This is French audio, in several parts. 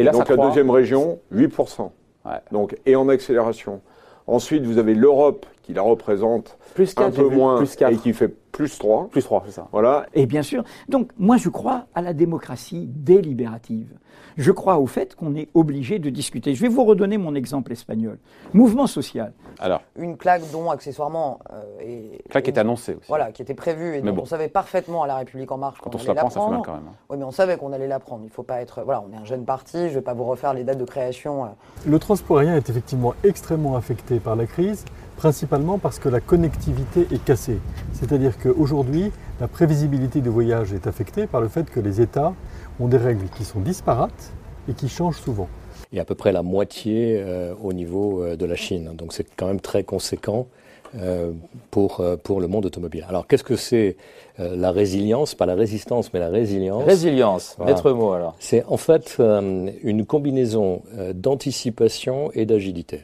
Et là, donc ça la croît. deuxième région, 8%. Ouais. Donc, et en accélération. Ensuite, vous avez l'Europe qui la représente Plus un 4, peu moins plus 4. et qui fait plus 3. Plus 3, c'est ça. Voilà. Et bien sûr, donc moi je crois à la démocratie délibérative. Je crois au fait qu'on est obligé de discuter. Je vais vous redonner mon exemple espagnol. Mouvement social. Alors, Une plaque dont, accessoirement, euh, qui est annoncé aussi. Voilà, qui était prévue et Mais dont bon. on savait parfaitement à La République En Marche Quand qu'on on se la allait prend, ça fait mal quand même. hein. Oui, mais on savait qu'on allait la prendre. Il faut pas être. Voilà, on est un jeune parti. Je vais pas vous refaire les dates de création. euh. Le transport aérien est effectivement extrêmement affecté par la crise, principalement parce que la connectivité est cassée. C'est-à-dire qu'aujourd'hui, la prévisibilité du voyage est affectée par le fait que les États ont des règles qui sont disparates et qui changent souvent. et à peu près la moitié euh, au niveau euh, de la Chine. Donc c'est quand même très conséquent euh, pour, euh, pour le monde automobile. Alors qu'est-ce que c'est euh, la résilience? Pas la résistance, mais la résilience. Résilience, Voilà. maître mot alors. c'est en fait euh, une combinaison euh, d'anticipation et d'agilité.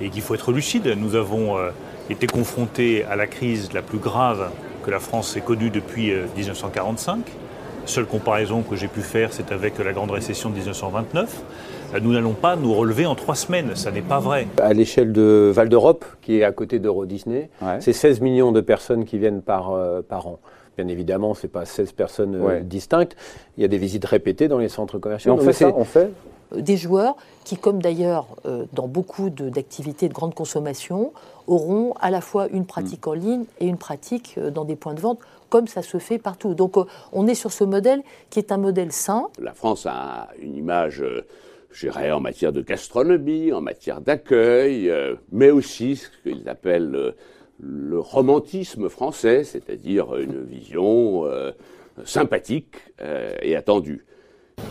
Et qu'il faut être lucide. Nous avons euh, été confrontés à la crise la plus grave que la France ait connue depuis euh, 1945. Seule comparaison que j'ai pu faire, c'est avec la grande récession de 1929. Euh, Nous n'allons pas nous relever en trois semaines, ça n'est pas vrai. À l'échelle de Val d'Europe, qui est à côté d'Euro Disney, Ouais. c'est 16 millions de personnes qui viennent par, euh, par an. Bien évidemment, ce n'est pas 16 personnes euh, Ouais. distinctes. Il y a des visites répétées dans les centres commerciaux. on Donc fait ça, on fait des joueurs qui, comme d'ailleurs euh, dans beaucoup d'activités de grande consommation, auront à la fois une pratique en ligne et une pratique euh, dans des points de vente, comme ça se fait partout. Donc euh, on est sur ce modèle qui est un modèle sain. La France a une image, euh, je dirais, en matière de gastronomie, en matière d'accueil, euh, mais aussi ce qu'ils appellent euh, le romantisme français, c'est-à-dire une vision euh, sympathique euh, et attendue.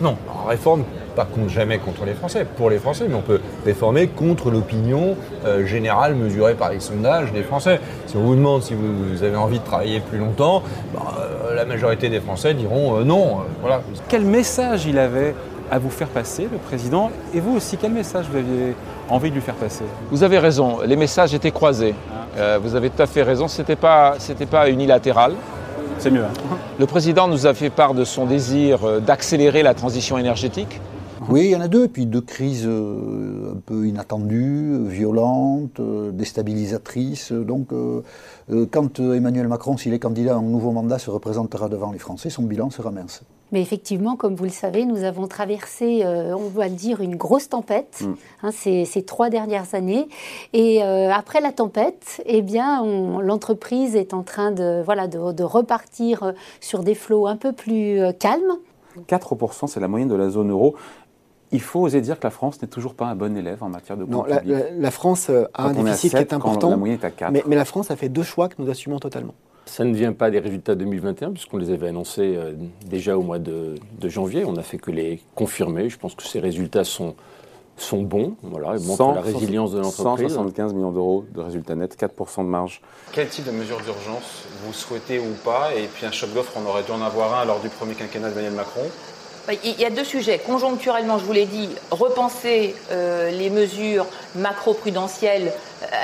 Non, on réforme pas contre, jamais contre les Français, pour les Français, mais on peut réformer contre l'opinion euh, générale mesurée par les sondages des Français. Si on vous demande si vous, vous avez envie de travailler plus longtemps, bah, euh, la majorité des Français diront euh, non. euh, voilà. Quel message il avait à vous faire passer, le président Et vous aussi, quel message vous aviez envie de lui faire passer Vous avez raison, les messages étaient croisés. Euh, vous avez tout à fait raison, ce n'était pas, c'était pas unilatéral. C'est mieux. hein. Le président nous a fait part de son désir euh, d'accélérer la transition énergétique. Oui, il y en a deux, et puis deux crises euh, un peu inattendues, violentes, euh, déstabilisatrices. Donc, quand Emmanuel Macron, s'il est candidat à un nouveau mandat, se représentera devant les Français, son bilan sera mince. Mais effectivement, comme vous le savez, nous avons traversé, euh, on va le dire, une grosse tempête Mm. hein, ces, ces trois dernières années. Et euh, après la tempête, eh bien, on- l'entreprise est en train de, voilà, de, de repartir euh, sur des flots un peu plus euh, calmes. 4%, c'est la moyenne de la zone euro. Il faut oser dire que la France n'est toujours pas un bon élève en matière de Non, compte la, public. la- la France a Quand un déficit qui est important, la moyenne est à quatre. mais, mais la France a fait deux choix que nous assumons totalement. Ça ne vient pas des résultats 2021, puisqu'on les avait annoncés euh, déjà au mois de, de janvier. On n'a fait que les confirmer. Je pense que ces résultats sont, sont bons. Voilà, ils montrent 100, la résilience de l'entreprise. 175 millions d'euros de résultats nets, 4% de marge. Quel type de mesures d'urgence vous souhaitez ou pas? Et puis un choc d'offres, on aurait dû en avoir un lors du premier quinquennat d'Emmanuel Macron. Il y a deux sujets. Conjoncturellement, je vous l'ai dit, repenser euh, les mesures macro-prudentielles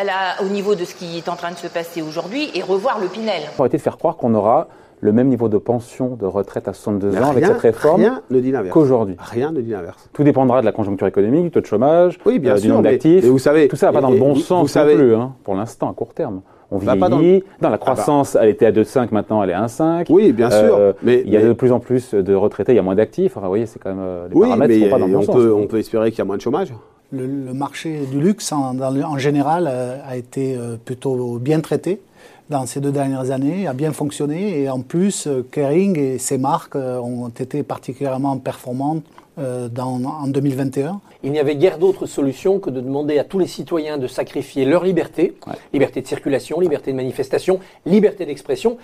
la- au niveau de ce qui est en train de se passer aujourd'hui et revoir le Pinel. Arrêtez de faire croire qu'on aura le même niveau de pension de retraite à 62 Mais ans avec cette réforme rien ne dit l'inverse. qu'aujourd'hui. Rien ne dit l'inverse. Tout dépendra de la conjoncture économique, du taux de chômage, Oui, bien euh, du nombre d'actifs. mais vous savez- tout ça va pas et- dans le bon sens vous savez- non plus, hein, pour l'instant, à court terme. On vieillit. pas dans la Ah bah. croissance, elle était à 2,5, maintenant elle est à 1,5. Oui, bien sûr, Euh, mais- il y a mais- de plus en plus de retraités, il y a moins d'actifs. Enfin, vous voyez, c'est quand même euh, les Oui, paramètres mais sont pas dans le bon on, sens. peut, on peut espérer qu'il y a moins de chômage. Le, le marché du luxe, en, dans le- en général, euh, a été plutôt bien traité dans ces deux dernières années, a bien fonctionné. Et en plus, Kering et ses marques ont été particulièrement performantes euh, dans, en 2021. Il n'y avait guère d'autre solution que de demander à tous les citoyens de sacrifier leur liberté, liberté de circulation, liberté de manifestation, liberté d'expression,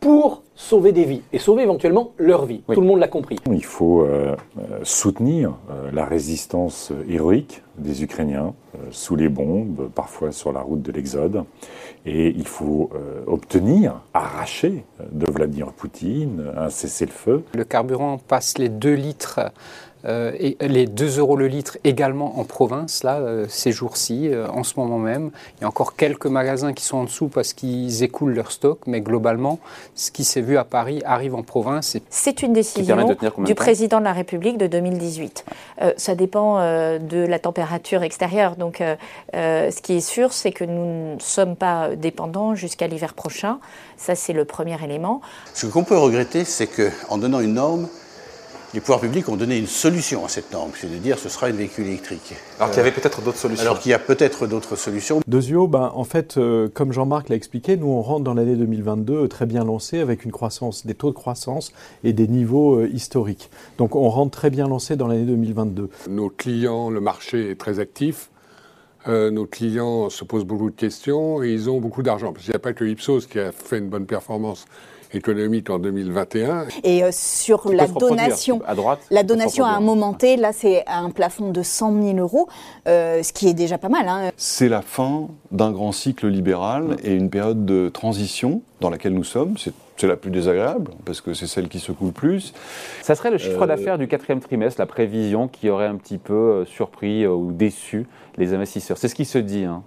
pour sauver des vies et sauver éventuellement leur vie. Tout le monde l'a compris. Il faut euh, euh, soutenir euh, la résistance héroïque des Ukrainiens euh, sous les bombes, parfois sur la route de l'Exode. Et il faut euh, obtenir, arracher de Vladimir Poutine un cessez-le-feu. Le carburant passe les 2 litres euh, et les 2 euros le litre également en province, là, euh, ces jours-ci, euh, en ce moment même. Il y a encore quelques magasins qui sont en dessous parce qu'ils écoulent leur stock, mais globalement, ce qui s'est vu à Paris arrive en province. C'est une décision du président de la République de 2018. ça dépend de la température extérieure. Donc, ce qui est sûr, c'est que nous ne sommes pas dépendants jusqu'à l'hiver prochain. Ça, c'est le premier élément. Ce qu'on peut regretter, c'est qu'en donnant une norme, les pouvoirs publics ont donné une solution à cette norme, c'est de dire ce sera un véhicule électrique. Alors qu'il y avait peut-être d'autres solutions. Alors qu'il y a peut-être d'autres solutions. Deuxio, ben, en fait, euh, comme Jean-Marc l'a expliqué, nous on rentre dans l'année 2022 très bien lancé avec une croissance, des taux de croissance et des niveaux euh, historiques. Donc on rentre très bien lancé dans l'année 2022. Nos clients, le marché est très actif. Euh, nos clients se posent beaucoup de questions et ils ont beaucoup d'argent. Parce qu'il n'y a pas que Ipsos qui a fait une bonne performance économique en 2021. Et euh, sur la donation, à droite, la donation à un moment T, là c'est un plafond de 100 000 euros, euh, ce qui est déjà pas mal. Hein. C'est la fin d'un grand cycle libéral et une période de transition dans laquelle nous sommes. C'est la plus désagréable, parce que c'est celle qui secoue le plus. Ça serait le chiffre Euh, d'affaires du quatrième trimestre, la prévision qui aurait un petit peu surpris ou déçu les investisseurs. C'est ce qui se dit. hein.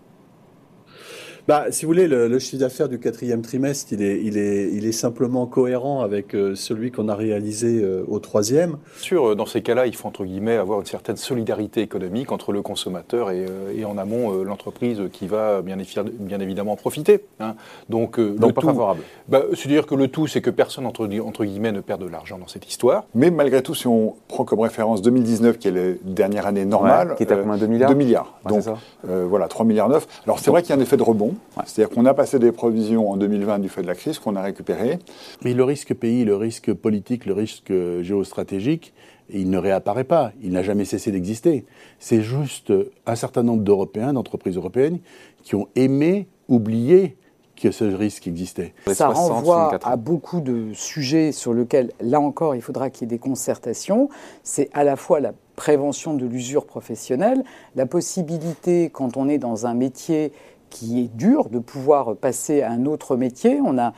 Bah, si vous voulez, le, le chiffre d'affaires du quatrième trimestre, il est, il est, il est simplement cohérent avec euh, celui qu'on a réalisé euh, au troisième. Sûr, euh, dans ces cas-là, il faut entre guillemets avoir une certaine solidarité économique entre le consommateur et, euh, et en amont euh, l'entreprise qui va bien, bien évidemment en profiter. hein. Donc, euh, Donc le pas tout- favorable. Bah, C'est-à-dire que le tout, c'est que personne entre, entre guillemets ne perd de l'argent dans cette histoire. Mais malgré tout, si on prend comme référence 2019, qui est la dernière année normale, Ouais, qui est à euh, combien, 2 milliards? 2 milliards. Ouais, Donc euh, voilà, 3 milliards 9. Alors c'est vrai qu'il y a un effet de rebond. C'est-à-dire qu'on a passé des provisions en 2020 du fait de la crise qu'on a récupéré. Mais le risque pays, le risque politique, le risque géostratégique, il ne réapparaît pas. Il n'a jamais cessé d'exister. C'est juste un certain nombre d'Européens, d'entreprises européennes, qui ont aimé oublier que ce risque existait. Ça renvoie à beaucoup de sujets sur lesquels, là encore, il faudra qu'il y ait des concertations. C'est à la fois la prévention de l'usure professionnelle, la possibilité, quand on est dans un métier qui est dur, de pouvoir passer à un autre métier. On a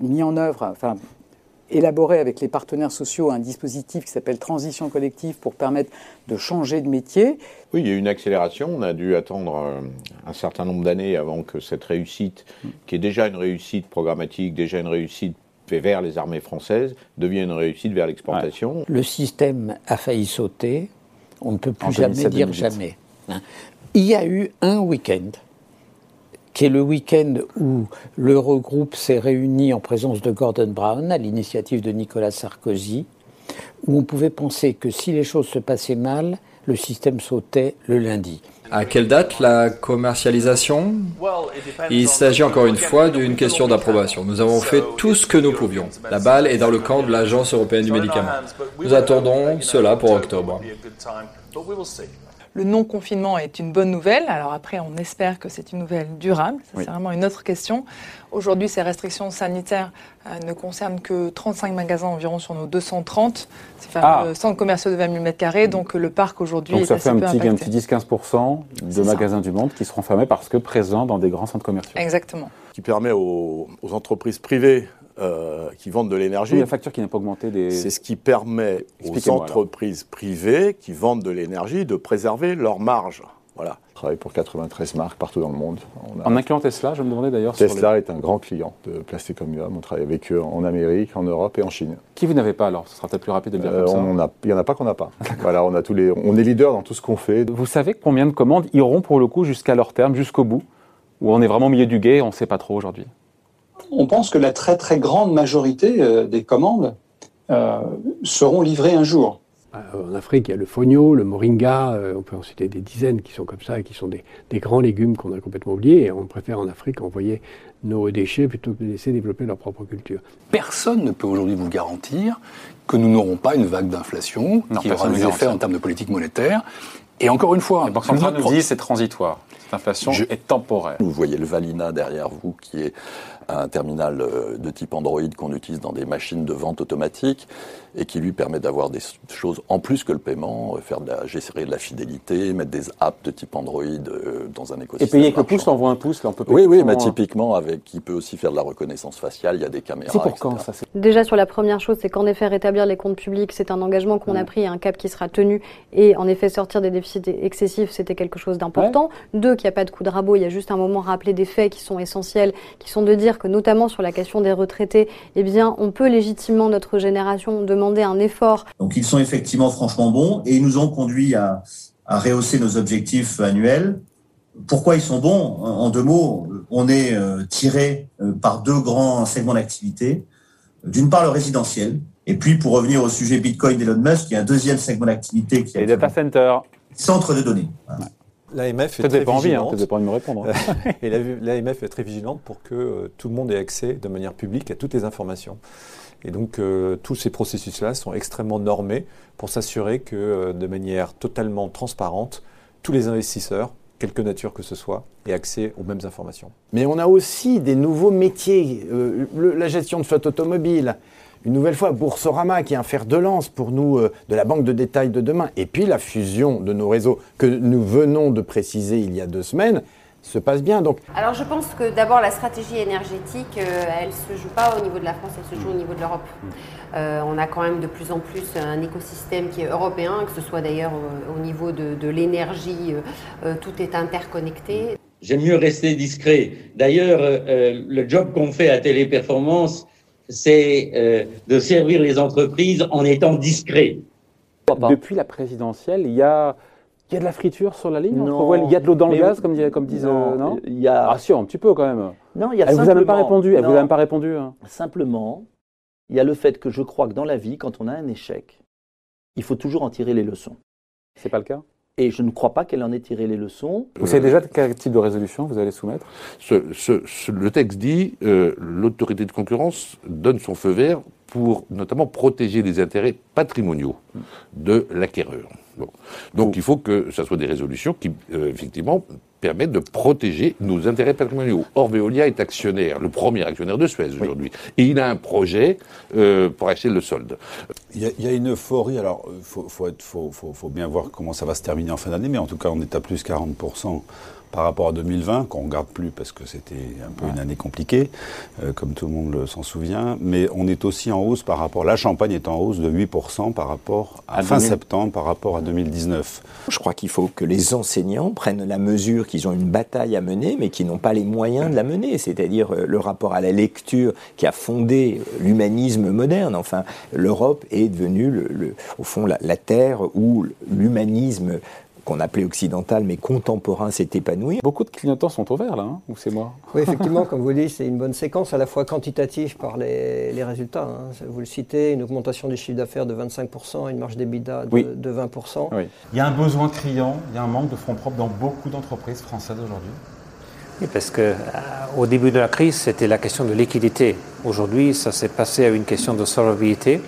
mis en œuvre, enfin, élaboré avec les partenaires sociaux un dispositif qui s'appelle Transition collective pour permettre de changer de métier. Oui, il y a eu une accélération. On a dû attendre euh, un certain nombre d'années avant que cette réussite, qui est déjà une réussite programmatique, déjà une réussite vers les armées françaises, devienne une réussite vers l'exportation. Le système a failli sauter. On ne peut plus En jamais 2007, dire 2008. jamais. hein. Il y a eu un week-end, qui est le week-end où l'Eurogroupe s'est réuni en présence de Gordon Brown, à l'initiative de Nicolas Sarkozy, où on pouvait penser que si les choses se passaient mal, le système sautait le lundi. À quelle date la commercialisation? Il s'agit encore une fois d'une question d'approbation. Nous avons fait tout ce que nous pouvions. La balle est dans le camp de l'Agence européenne du médicament. Nous attendons cela pour octobre. Le non-confinement est une bonne nouvelle. Alors après, on espère que c'est une nouvelle durable. Ça, Oui. C'est vraiment une autre question. Aujourd'hui, ces restrictions sanitaires euh, ne concernent que 35 magasins environ sur nos 230. C'est Ah. fameux centres commerciaux de 20 000 m2. Donc le parc aujourd'hui Donc est ça assez fait un peu petit, petit 10-15% de magasins du monde qui seront fermés parce que présents dans des grands centres commerciaux. Exactement. qui permet aux, aux entreprises privées euh, qui vendent de l'énergie. Oui, la facture qui n'a pas augmenté des. C'est ce qui permet aux alors. entreprises privées qui vendent de l'énergie de préserver leur marge. Voilà. On travaille pour 93 marques partout dans le monde. On a- En incluant Tesla, je me demandais d'ailleurs. sur Tesla est un grand client de Plastic Omnium. On travaille avec eux en Amérique, en Europe et en Chine. Qui vous n'avez pas alors Ce sera peut-être plus rapide de le dire Euh, comme ça. on a- Il n'y en a pas qu'on n'a pas. voilà, on, a tous les, on est leader dans tout ce qu'on fait. Vous savez combien de commandes iront pour le coup jusqu'à leur terme, jusqu'au bout Ou on est vraiment au milieu du guet, on ne sait pas trop aujourd'hui? On pense que la très très grande majorité euh, des commandes euh, seront livrées un jour. En Afrique, il y a le fogno, le moringa, euh, on peut en citer des dizaines qui sont comme ça, et qui sont des, des grands légumes qu'on a complètement oubliés. Et on préfère en Afrique envoyer nos déchets plutôt que de laisser développer leur propre culture. Personne ne peut aujourd'hui vous garantir que nous n'aurons pas une vague d'inflation qui aura des effets en termes de politique monétaire. Et encore une fois, centrales notre nous disent c'est transitoire. Cette inflation est temporaire. Vous voyez le Valina derrière vous qui est un terminal euh, de type Android qu'on utilise dans des machines de vente automatique et qui lui permet d'avoir des choses en plus que le paiement, euh, faire de la, gérer de la fidélité, mettre des apps de type Android euh, dans un écosystème. Et payer avec le pouce, on voit un pouce, là on peut payer. Oui, oui, mais typiquement avec, qui peut aussi faire de la reconnaissance faciale, il y a des caméras. C'est pour quand ça Déjà sur la première chose, c'est qu'en effet rétablir les comptes publics, c'est un engagement qu'on a pris, un cap qui sera tenu, et en effet sortir des déficits excessifs, c'était quelque chose d'important. Deux, qu'il n'y a pas de coup de rabot, il y a juste un moment rappeler des faits qui sont essentiels, qui sont de dire que notamment sur la question des retraités, eh bien, on peut légitimement, notre génération, demander un effort. Donc ils sont effectivement franchement bons et ils nous ont conduit à, à rehausser nos objectifs annuels. Pourquoi ils sont bons? En deux mots, on est euh, tiré euh, par deux grands segments d'activité. D'une part, le résidentiel, et puis pour revenir au sujet Bitcoin d'Elon Musk, il y a un deuxième segment d'activité qui est... Les data centers. Centre de données. L'AMF est très vigilante. me répondre. et l'AMF est très vigilante pour que euh, tout le monde ait accès de manière publique à toutes les informations. Et donc euh, tous ces processus-là sont extrêmement normés pour s'assurer que euh, de manière totalement transparente, tous les investisseurs, quelque nature que ce soit, aient accès aux mêmes informations. Mais on a aussi des nouveaux métiers, la gestion de flotte automobile, une nouvelle fois, Boursorama, qui est un fer de lance pour nous euh, de la banque de détail de demain, et puis la fusion de nos réseaux que nous venons de préciser il y a deux semaines, se passe bien. Donc. Alors je pense que d'abord la stratégie énergétique, euh, elle ne se joue pas au niveau de la France, elle se joue au niveau de l'Europe. Euh, on a quand même de plus en plus un écosystème qui est européen, que ce soit d'ailleurs au, niveau de, de l'énergie, tout est interconnecté. J'aime mieux rester discret. D'ailleurs, le job qu'on fait à Téléperformance, c'est euh, de servir les entreprises en étant discret. Depuis la présidentielle, il y a, il y a de la friture sur la ligne Il y a de l'eau dans le gaz, comme, comme disent. Non, non il y a... Ah, si, un petit peu quand même. Non, il y a Elle simplement... vous a même pas répondu. Elle vous a même pas répondu. Hein. Simplement, il y a le fait que je crois que dans la vie, quand on a un échec, il faut toujours en tirer les leçons. C'est pas le cas? Et je ne crois pas qu'elle en ait tiré les leçons. Vous savez déjà quel type de résolution vous allez soumettre? Le texte dit euh, l'autorité de concurrence donne son feu vert pour notamment protéger les intérêts patrimoniaux de l'acquéreur. Donc il faut que ce soit des résolutions qui, euh, effectivement, permettent de protéger nos intérêts patrimoniaux. Or, Veolia est actionnaire, le premier actionnaire de Suez aujourd'hui. Et il a un projet euh, pour acheter le solde. Il y, a, une euphorie, alors il faut, faut, faut, bien voir comment ça va se terminer en fin d'année, mais en tout cas on est à plus 40% par rapport à 2020, qu'on ne regarde plus parce que c'était un peu une année compliquée, euh, comme tout le monde s'en souvient. Mais on est aussi en hausse par rapport. La Champagne est en hausse de 8% par rapport à, fin septembre, par rapport à 2019. Je crois qu'il faut que les enseignants prennent la mesure qu'ils ont une bataille à mener, mais qu'ils n'ont pas les moyens de la mener. C'est-à-dire euh, le rapport à la lecture qui a fondé l'humanisme moderne. Enfin, l'Europe est devenue, au fond, la terre où l'humanisme qu'on appelait occidental mais contemporain s'est épanoui. Beaucoup de clignotants sont ouverts là, hein, ou c'est moi Oui, effectivement, comme vous le dites, c'est une bonne séquence à la fois quantitative par les, résultats. Hein. Vous le citez, une augmentation du chiffre d'affaires de 25%, une marge d'EBITDA de, de 20%. Il y a un besoin criant, il y a un manque de fonds propres dans beaucoup d'entreprises françaises aujourd'hui. Oui, parce que euh, au début de la crise, c'était la question de liquidité. Aujourd'hui, ça s'est passé à une question de solvabilité.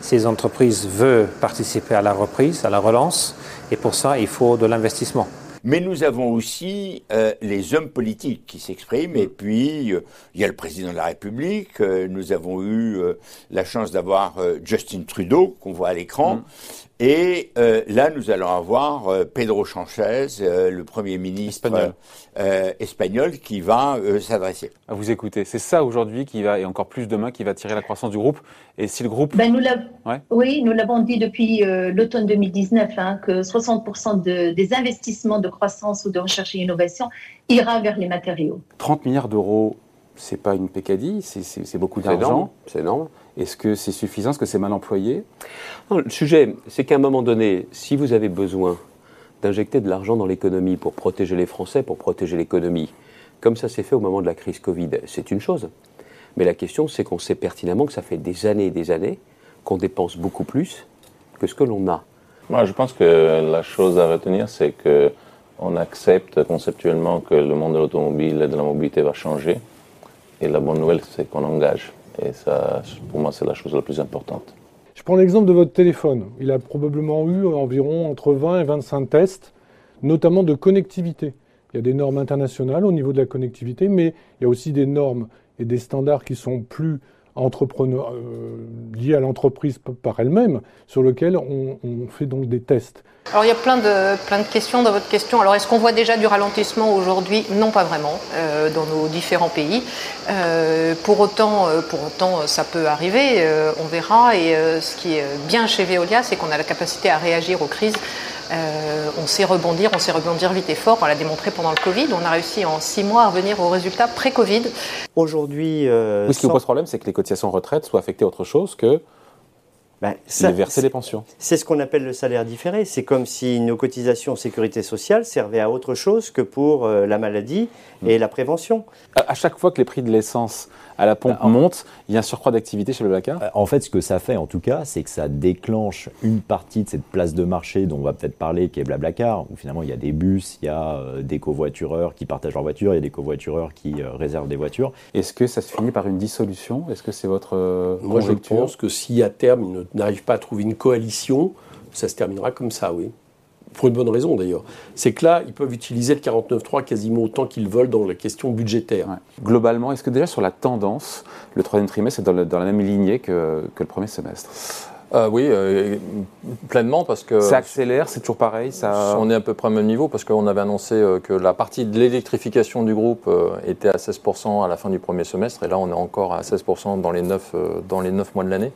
Ces entreprises veulent participer à la reprise, à la relance, et pour ça, il faut de l'investissement. Mais nous avons aussi euh, les hommes politiques qui s'expriment, et puis euh, il y a le président de la République. Euh, nous avons eu la chance d'avoir Justin Trudeau, qu'on voit à l'écran. Mm. Et euh, là, nous allons avoir euh, Pedro Sanchez, euh, le Premier ministre espagnol, qui va s'adresser. À vous écouter. C'est ça aujourd'hui qui va, et encore plus demain, qui va tirer la croissance du groupe. Et si le groupe... Ben, nous Oui, nous l'avons dit depuis l'automne 2019, hein, que 60% des investissements de croissance ou de recherche et innovation ira vers les matériaux. 30 milliards d'euros, c'est pas une pécadille, c'est beaucoup d'argent. C'est énorme. Est-ce que c'est suffisant? Est-ce que c'est mal employé? Le sujet, c'est qu'à un moment donné, si vous avez besoin d'injecter de l'argent dans l'économie pour protéger les Français, pour protéger l'économie, comme ça s'est fait au moment de la crise Covid, c'est une chose. Mais la question, c'est qu'on sait pertinemment que ça fait des années et des années qu'on dépense beaucoup plus que ce que l'on a. Moi, je pense que la chose à retenir, c'est que on accepte conceptuellement que le monde de l'automobile et de la mobilité va changer. Et la bonne nouvelle, c'est qu'on engage. Et ça, pour moi, c'est la chose la plus importante. Je prends l'exemple de votre téléphone. Il a probablement eu environ entre 20 et 25 tests, notamment de connectivité. Il y a des normes internationales au niveau de la connectivité, mais il y a aussi des normes et des standards qui sont plus entrepreneurs, euh, liés à l'entreprise par elle-même, sur lesquels on, fait donc des tests. Alors il y a plein de, plein de questions dans votre question. Alors est-ce qu'on voit déjà du ralentissement aujourd'hui? Non, pas vraiment, euh, dans nos différents pays. Euh, pour, autant, pour autant, ça peut arriver, on verra. Et ce qui est bien chez Veolia, c'est qu'on a la capacité à réagir aux crises euh, on sait rebondir, on sait rebondir vite et fort. On l'a démontré pendant le Covid. On a réussi en six mois à revenir aux résultats pré-Covid. Aujourd'hui. Euh, ce qui vous pose problème, c'est que les cotisations retraite soient affectées à autre chose que ben, ça, verser des pensions. C'est ce qu'on appelle le salaire différé. C'est comme si nos cotisations sécurité sociale servaient à autre chose que pour euh, la maladie et la prévention. À chaque fois que les prix de l'essence à la pompe bah, monte, il y a un surcroît d'activité chez le Blacard euh, En fait, ce que ça fait, en tout cas, c'est que ça déclenche une partie de cette place de marché dont on va peut-être parler, qui est Blablacar, où finalement il y a des bus, il y a euh, des covoitureurs qui partagent leur voiture, il y a des covoitureurs qui euh, réservent des voitures. Est-ce que ça se finit par une dissolution? Est-ce que c'est votre Moi, je pense que si à terme ils n'arrivent pas à trouver une coalition, ça se terminera comme ça, oui pour une bonne raison d'ailleurs. C'est que là, ils peuvent utiliser le 49.3 quasiment autant qu'ils veulent dans la question budgétaire. Globalement, est-ce que déjà sur la tendance, le troisième trimestre est dans, la même lignée que, que le premier semestre? Euh, oui, euh, pleinement parce que ça accélère, c'est toujours pareil. Ça... On est à peu près au même niveau parce qu'on avait annoncé euh, que la partie de l'électrification du groupe était à 16% à la fin du premier semestre et là on est encore à 16% dans les 9 dans les 9 mois de l'année.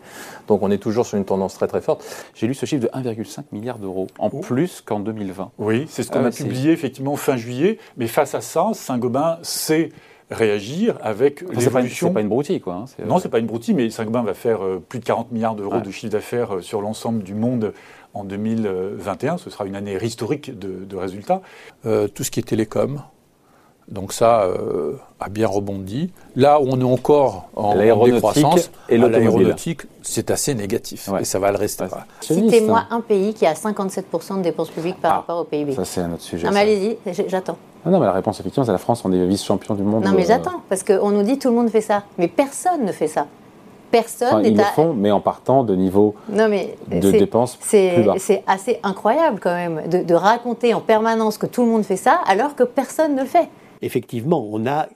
Donc on est toujours sur une tendance très très forte. J'ai lu ce chiffre de 1,5 milliard d'euros en plus qu'en 2020. Oui, c'est ce qu'on a publié effectivement fin juillet. Mais face à ça, Saint-Gobain c'est réagir avec l'évolution. C'est pas une broutille, quoi. Hein, non, euh, c'est pas une broutille, mais Saint-Gobain va faire euh, plus de 40 milliards d'euros de chiffre d'affaires euh, sur l'ensemble du monde en 2021. Ce sera une année historique de, résultats. tout ce qui est télécom, donc ça a bien rebondi. Là où on est encore en décroissance, et l'aéronautique, c'est assez négatif et ça va le rester. Citez-moi un pays qui a 57% de dépenses publiques par ah, rapport au PIB. Ça c'est un autre sujet. Non mais allez-y, j'attends. Non, mais la réponse, effectivement, c'est la France, on est vice-champion du monde. Non, mais euh, j'attends, parce qu'on nous dit tout le monde fait ça. Mais personne ne fait ça. Personne n'est Ils le font, mais en partant de niveau non, mais de dépenses plus bas. C'est assez incroyable, quand même, de, de raconter en permanence que tout le monde fait ça, alors que personne ne le fait. Effectivement, on a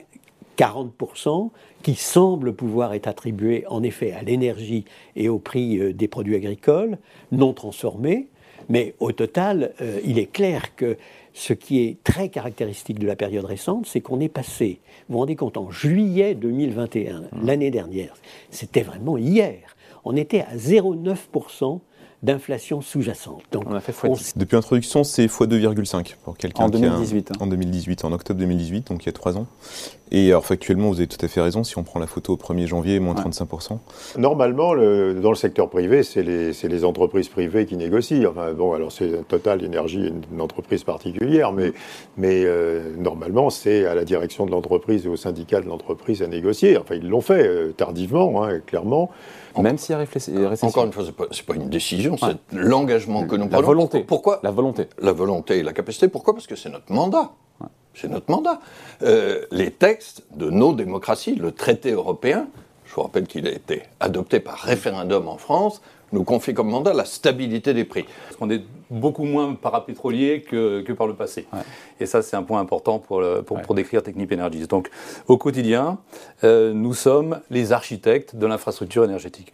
40% qui semblent pouvoir être attribués, en effet, à l'énergie et au prix euh, des produits agricoles non transformés. Mais au total, euh, il est clair que ce qui est très caractéristique de la période récente, c'est qu'on est passé, vous vous rendez compte, en juillet 2021, mmh. l'année dernière, c'était vraiment hier, on était à 0,9% d'inflation sous-jacente. Donc, on a fait Depuis l'introduction, c'est x2,5 pour quelqu'un en 2018. Hein. En 2018, en octobre 2018, donc il y a trois ans. Et alors factuellement, vous avez tout à fait raison, si on prend la photo au 1er janvier, moins 35%. Normalement, le, dans le secteur privé, c'est les, les, entreprises privées qui négocient. Enfin, bon, alors c'est Total Énergie, une entreprise particulière, mais, mais euh, normalement, c'est à la direction de l'entreprise et au syndicat de l'entreprise à négocier. Enfin, ils l'ont fait euh, tardivement, hein, clairement. Même s'il y a récession. Encore une fois, ce n'est pas, pas, une décision, c'est l'engagement que nous prenons. La volonté. Pourquoi La volonté. La volonté et la capacité. Pourquoi? Parce que c'est notre mandat. C'est notre mandat. Euh, les textes de nos démocraties, le traité européen, je vous rappelle qu'il a été adopté par référendum en France, nous confie comme mandat la stabilité des prix. Parce qu'on est beaucoup moins parapétrolier que, que par le passé. Et ça, c'est un point important pour, pour, pour, décrire Technip Energies. Donc, au quotidien, euh, nous sommes les architectes de l'infrastructure énergétique.